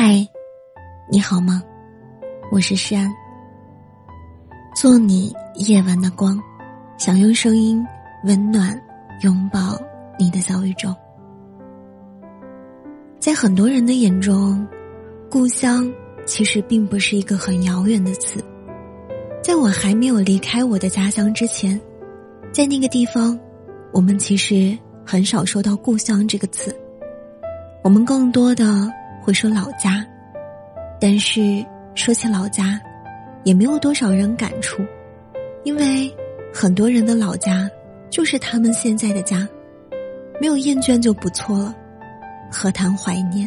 嗨，你好吗？我是诗安。做你夜晚的光，想用声音温暖拥抱你的小宇宙。在很多人的眼中，故乡其实并不是一个很遥远的词。在我还没有离开我的家乡之前，在那个地方，我们其实很少说到“故乡”这个词。我们更多的。会说老家，但是说起老家，也没有多少人感触，因为很多人的老家就是他们现在的家，没有厌倦就不错了，何谈怀念？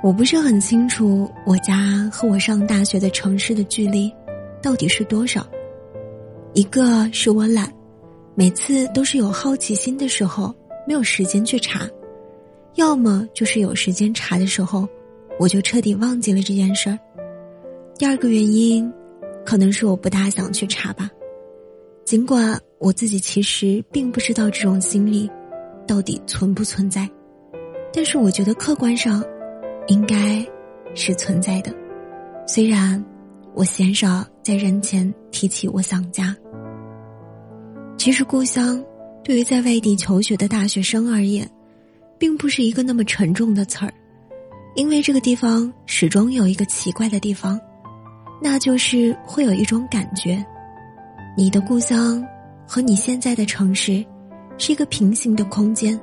我不是很清楚我家和我上大学的城市的距离到底是多少，一个是我懒，每次都是有好奇心的时候没有时间去查。要么就是有时间查的时候，我就彻底忘记了这件事儿。第二个原因，可能是我不大想去查吧。尽管我自己其实并不知道这种心理到底存不存在，但是我觉得客观上应该是存在的。虽然我鲜少在人前提起我想家，其实故乡对于在外地求学的大学生而言。并不是一个那么沉重的词儿，因为这个地方始终有一个奇怪的地方，那就是会有一种感觉，你的故乡和你现在的城市是一个平行的空间，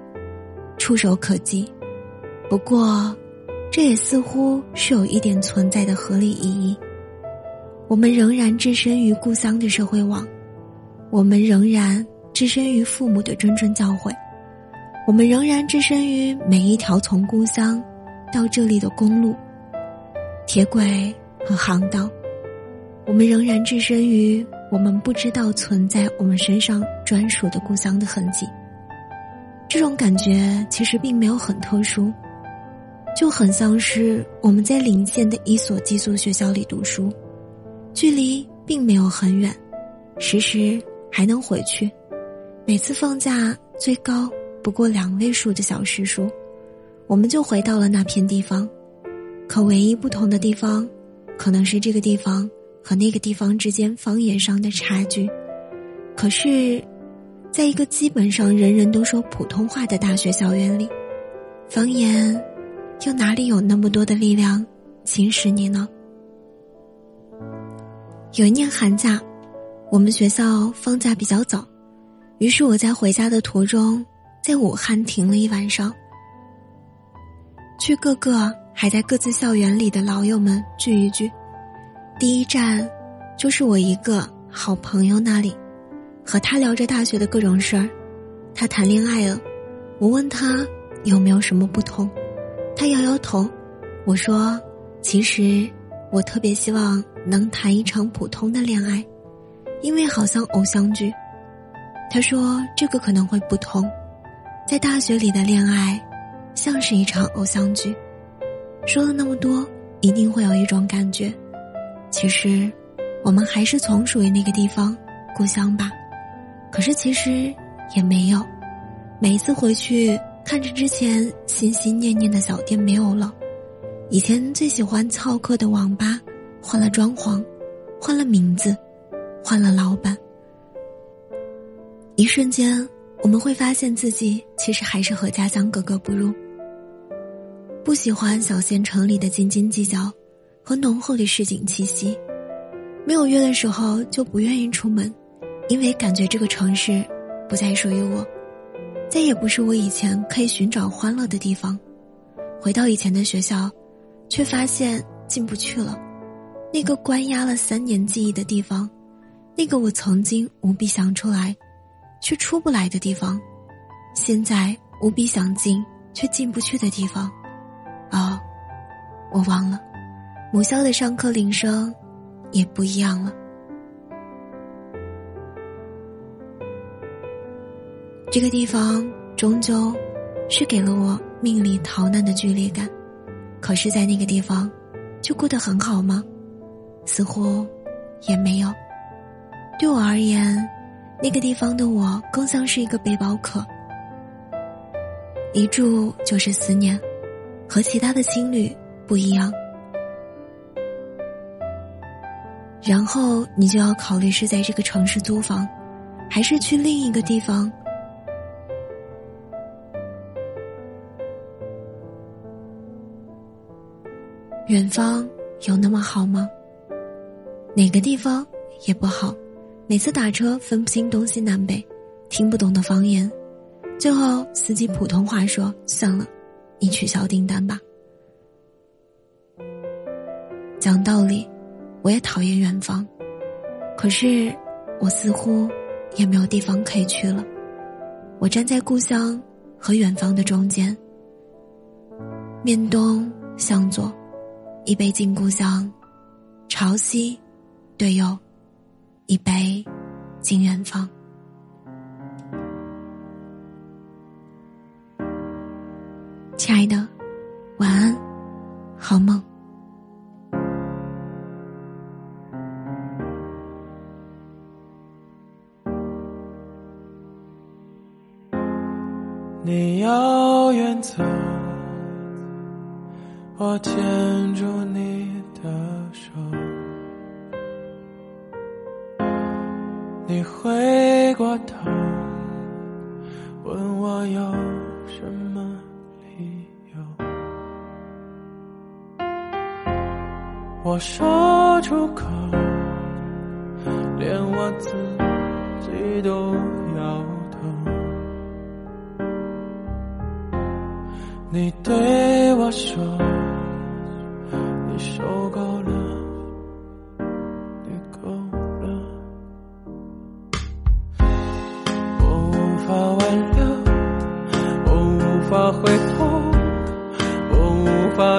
触手可及。不过，这也似乎是有一点存在的合理意义。我们仍然置身于故乡的社会网，我们仍然置身于父母的谆谆教诲。我们仍然置身于每一条从故乡到这里的公路、铁轨和航道，我们仍然置身于我们不知道存在我们身上专属的故乡的痕迹。这种感觉其实并没有很特殊，就很像是我们在邻县的一所寄宿学校里读书，距离并没有很远，时时还能回去。每次放假最高。不过两位数的小时数，我们就回到了那片地方。可唯一不同的地方，可能是这个地方和那个地方之间方言上的差距。可是，在一个基本上人人都说普通话的大学校园里，方言又哪里有那么多的力量侵蚀你呢？有一年寒假，我们学校放假比较早，于是我在回家的途中。在武汉停了一晚上，去各个还在各自校园里的老友们聚一聚。第一站，就是我一个好朋友那里，和他聊着大学的各种事儿。他谈恋爱了，我问他有没有什么不同，他摇摇头。我说，其实我特别希望能谈一场普通的恋爱，因为好像偶像剧。他说这个可能会不同。在大学里的恋爱，像是一场偶像剧。说了那么多，一定会有一种感觉，其实，我们还是从属于那个地方，故乡吧。可是其实也没有。每一次回去，看着之前心心念念的小店没有了，以前最喜欢翘课的网吧换了装潢，换了名字，换了老板，一瞬间。我们会发现自己其实还是和家乡格格不入。不喜欢小县城里的斤斤计较和浓厚的市井气息，没有约的时候就不愿意出门，因为感觉这个城市不再属于我，再也不是我以前可以寻找欢乐的地方。回到以前的学校，却发现进不去了，那个关押了三年记忆的地方，那个我曾经无比想出来。却出不来的地方，现在无比想进却进不去的地方，哦，我忘了，母校的上课铃声也不一样了。这个地方终究是给了我命里逃难的剧烈感，可是，在那个地方就过得很好吗？似乎也没有。对我而言。那个地方的我更像是一个背包客，一住就是思念，和其他的青旅不一样。然后你就要考虑是在这个城市租房，还是去另一个地方。远方有那么好吗？哪个地方也不好，每次打车分不清东西南北，听不懂的方言，最后司机普通话说：“算了，你取消订单吧。”讲道理。我也讨厌远方，可是我似乎也没有地方可以去了。我站在故乡和远方的中间，面东向左，一杯敬故乡；朝西，对右，一杯敬远方。亲爱的，晚安，好梦。你要远走，我牵住你的手。你回过头，问我有什么理由。我说出口，连我自己都摇头。你对我说，你受够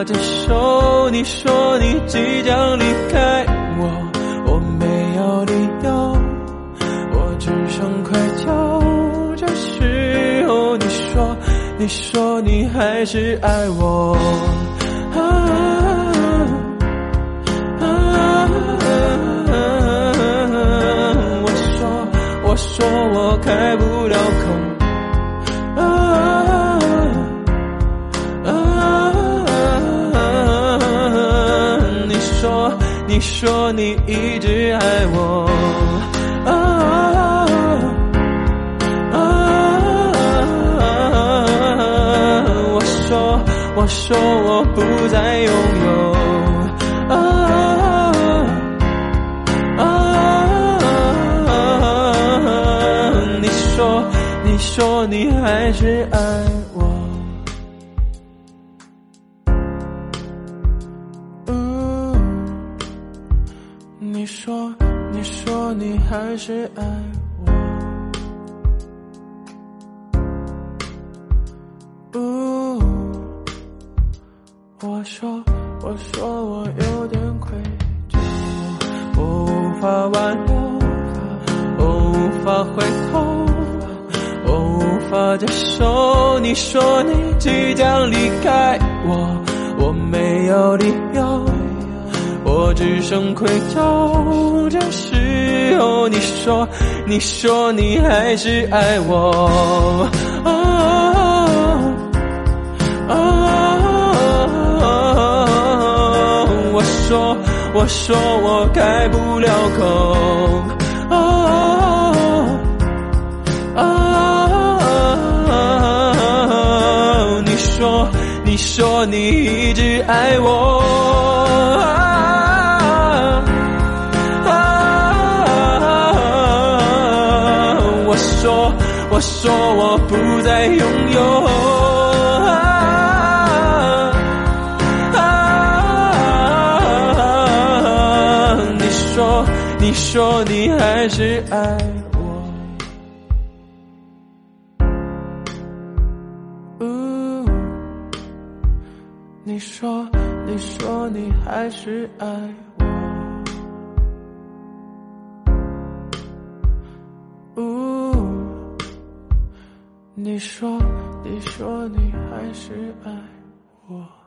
的手。你说你即将离开我，我没有理由，我只剩愧疚。这时候你说。你说你还是爱我，啊我说我说我开不了口，你说你一直爱我。啊我说我说我不再拥有，啊啊！你说，你说你还是爱我你说，你说你还是爱我，嗯。我说，我说我有点愧疚，我无法挽留，我无法回头，我无法接受。你说你即将离开我，我没有理由，我只剩愧疚。这时候你说，你说你还是爱我。我说，我说我开不了口，你说，你说你一直爱，我不再拥有。你说你说你还是爱我，你说你说你还是爱我，你说你说你还是爱我。